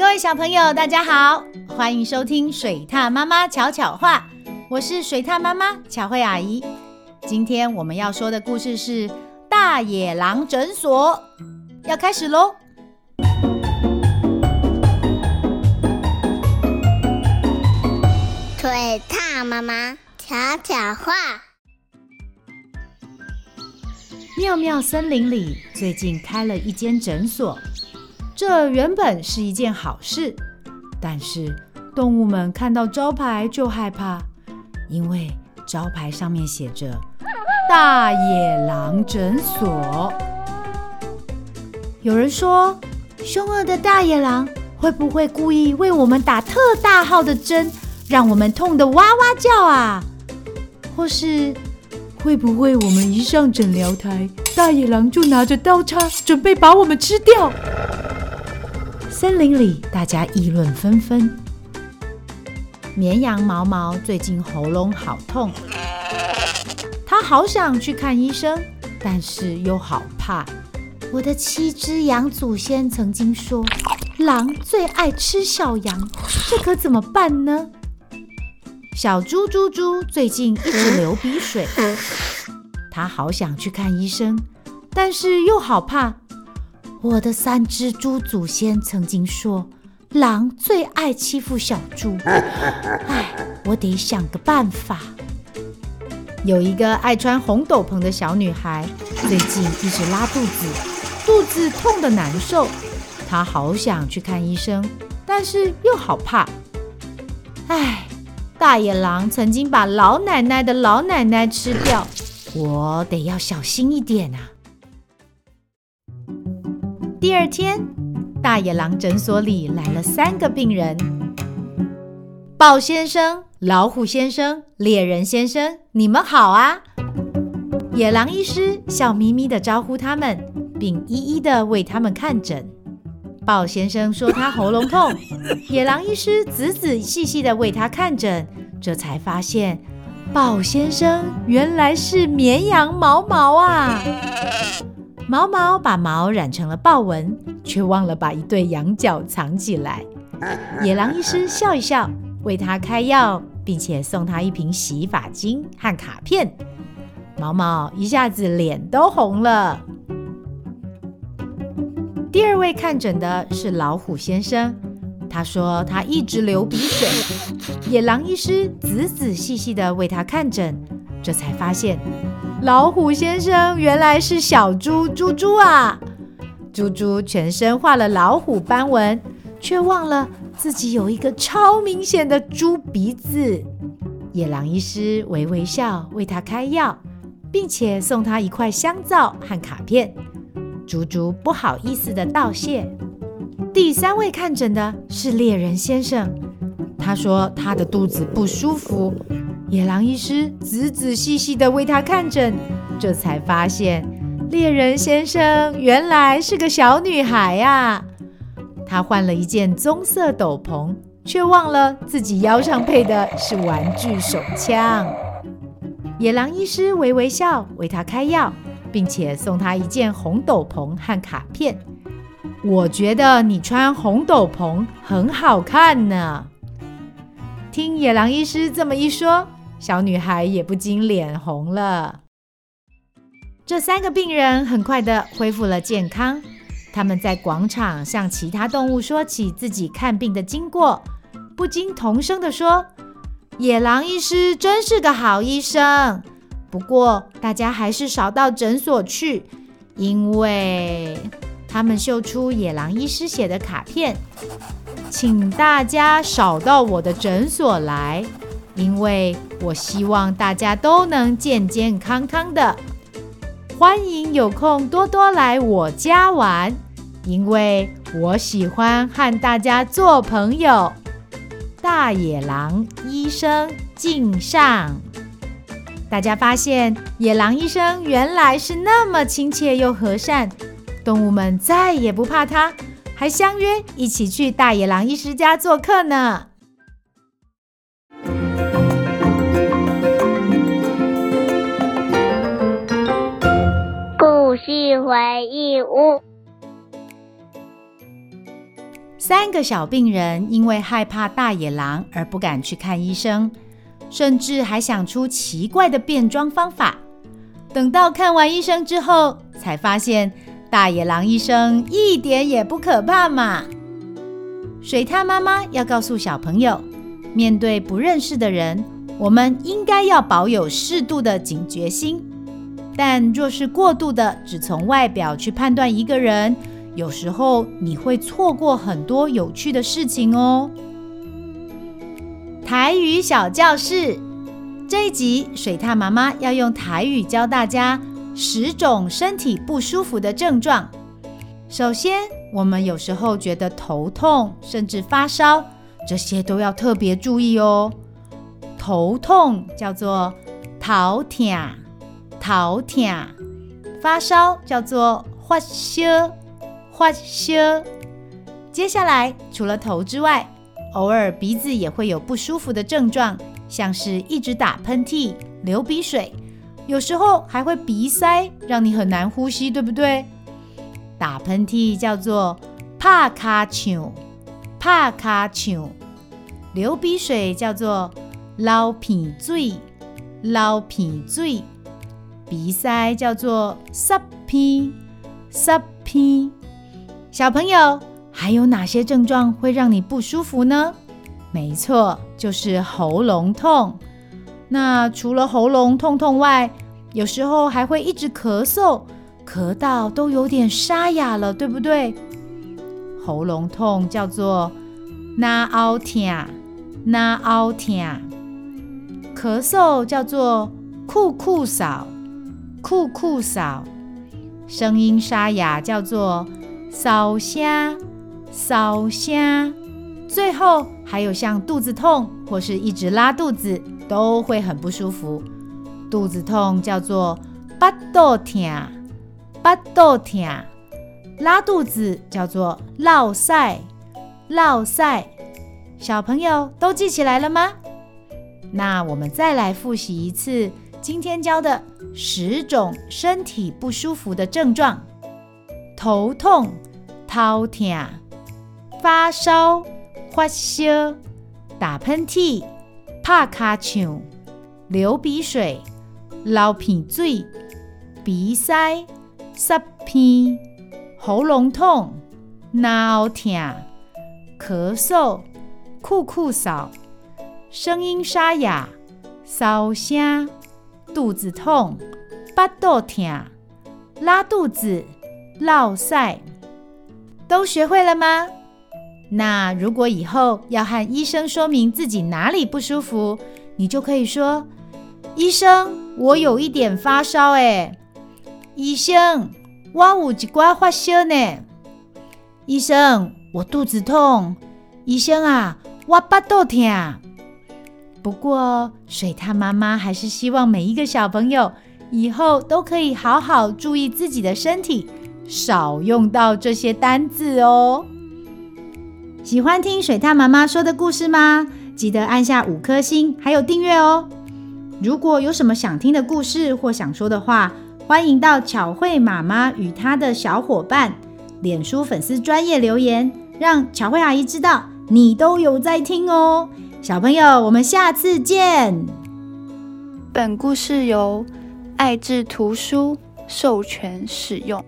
各位小朋友，大家好，欢迎收听水獭妈妈巧巧话，我是水獭妈妈巧慧阿姨。今天我们要说的故事是《大野狼诊所》，要开始喽！水獭妈妈巧巧话。妙妙森林里最近开了一间诊所。这原本是一件好事，但是动物们看到招牌就害怕，因为招牌上面写着“大野狼诊所”。有人说，凶恶的大野狼会不会故意为我们打特大号的针，让我们痛得哇哇叫啊？或是会不会我们一上诊疗台，大野狼就拿着刀叉准备把我们吃掉？森林里，大家议论纷纷。绵羊毛毛最近喉咙好痛，他好想去看医生，但是又好怕。我的七只羊祖先曾经说，狼最爱吃小羊，这可怎么办呢？小猪猪猪最近一直流鼻水，他好想去看医生，但是又好怕。我的三只猪祖先曾经说，狼最爱欺负小猪。唉，我得想个办法。有一个爱穿红斗篷的小女孩，最近一直拉肚子，肚子痛得难受。她好想去看医生，但是又好怕。唉，大野狼曾经把老奶奶的老奶奶吃掉，我得要小心一点啊。第二天，大野狼诊所里来了三个病人：豹先生、老虎先生、猎人先生，你们好啊！野狼医师笑眯眯地招呼他们，并一一地为他们看诊。豹先生说他喉咙痛，野狼医师仔仔细细地为他看诊，这才发现豹先生原来是绵羊毛毛啊！毛毛把毛染成了豹纹，却忘了把一对羊角藏起来。野狼医师笑一笑，为他开药，并且送他一瓶洗发精和卡片。毛毛一下子脸都红了。第二位看诊的是老虎先生，他说他一直流鼻水。野狼医师仔仔细细地为他看诊，这才发现。老虎先生原来是小猪猪猪啊！猪猪全身画了老虎斑纹，却忘了自己有一个超明显的猪鼻子。野狼医师微微笑，为他开药，并且送他一块香皂和卡片。猪猪不好意思地道谢。第三位看诊的是猎人先生，他说他的肚子不舒服。野狼医师仔仔细细地为他看诊，这才发现猎人先生原来是个小女孩呀。他换了一件棕色斗篷，却忘了自己腰上配的是玩具手枪。野狼医师微微笑，为他开药，并且送他一件红斗篷和卡片。我觉得你穿红斗篷很好看呢。听野狼医师这么一说。小女孩也不禁脸红了。这三个病人很快的恢复了健康。他们在广场向其他动物说起自己看病的经过，不禁同声地说：“野狼医师真是个好医生。”不过，大家还是少到诊所去，因为他们秀出野狼医师写的卡片，请大家少到我的诊所来。因为我希望大家都能健健康康的，欢迎有空多多来我家玩，因为我喜欢和大家做朋友。大野狼医生敬上。大家发现野狼医生原来是那么亲切又和善，动物们再也不怕他，还相约一起去大野狼医师家做客呢。故事回忆屋。三个小病人因为害怕大野狼而不敢去看医生，甚至还想出奇怪的变装方法。等到看完医生之后，才发现大野狼医生一点也不可怕嘛。水獭妈妈要告诉小朋友，面对不认识的人，我们应该要保有适度的警觉心。但若是过度的只从外表去判断一个人，有时候你会错过很多有趣的事情哦。台语小教室。这一集，水獭妈妈要用台语教大家十种身体不舒服的症状。首先，我们有时候觉得头痛，甚至发烧，这些都要特别注意哦。头痛叫做头痛，头痛；发烧叫做发烧，发烧。接下来，除了头之外，偶尔鼻子也会有不舒服的症状。像是一直打喷嚏、流鼻水，有时候还会鼻塞，让你很难呼吸，对不对？打喷嚏叫做拍卡唱，拍卡唱；流鼻水叫做流鼻水，流鼻水；鼻塞叫做塞鼻，塞鼻。小朋友，还有哪些症状会让你不舒服呢？没错，就是喉咙痛。那除了喉咙痛痛外，有时候还会一直咳嗽，咳到都有点沙哑了，对不对？喉咙痛叫做哪奥疼，哪奥疼。咳嗽叫做酷酷嗽，酷酷嗽。声音沙哑叫做哨声，哨声。最后还有像肚子痛或是一直拉肚子，都会很不舒服。肚子痛叫做巴肚痛，巴肚痛；拉肚子叫做落屎，落屎。小朋友都记起来了吗？那我们再来复习一次今天教的十种身体不舒服的症状：头痛、头痛、发烧。发烧、打喷嚏、拍卡呛、流鼻水、流鼻水、鼻塞、塞鼻、喉咙痛、脑痛、咳嗽、酷酷嗽、声音沙哑、哨声、肚子痛、巴肚痛、拉肚子、落屎，都学会了吗？那如果以后要和医生说明自己哪里不舒服，你就可以说：“医生，我有一点发烧。”哎，医生，我有一挂发烧呢。医生，我肚子痛。医生啊，我巴肚痛。不过，水獭妈妈还是希望每一个小朋友以后都可以好好注意自己的身体，少用到这些单字哦。喜欢听水獭妈妈说的故事吗？记得按下五颗星，还有订阅哦。如果有什么想听的故事或想说的话，欢迎到巧慧妈妈与她的小伙伴脸书粉丝专业留言，让巧慧阿姨知道你都有在听哦。小朋友，我们下次见。本故事由爱智图书授权使用。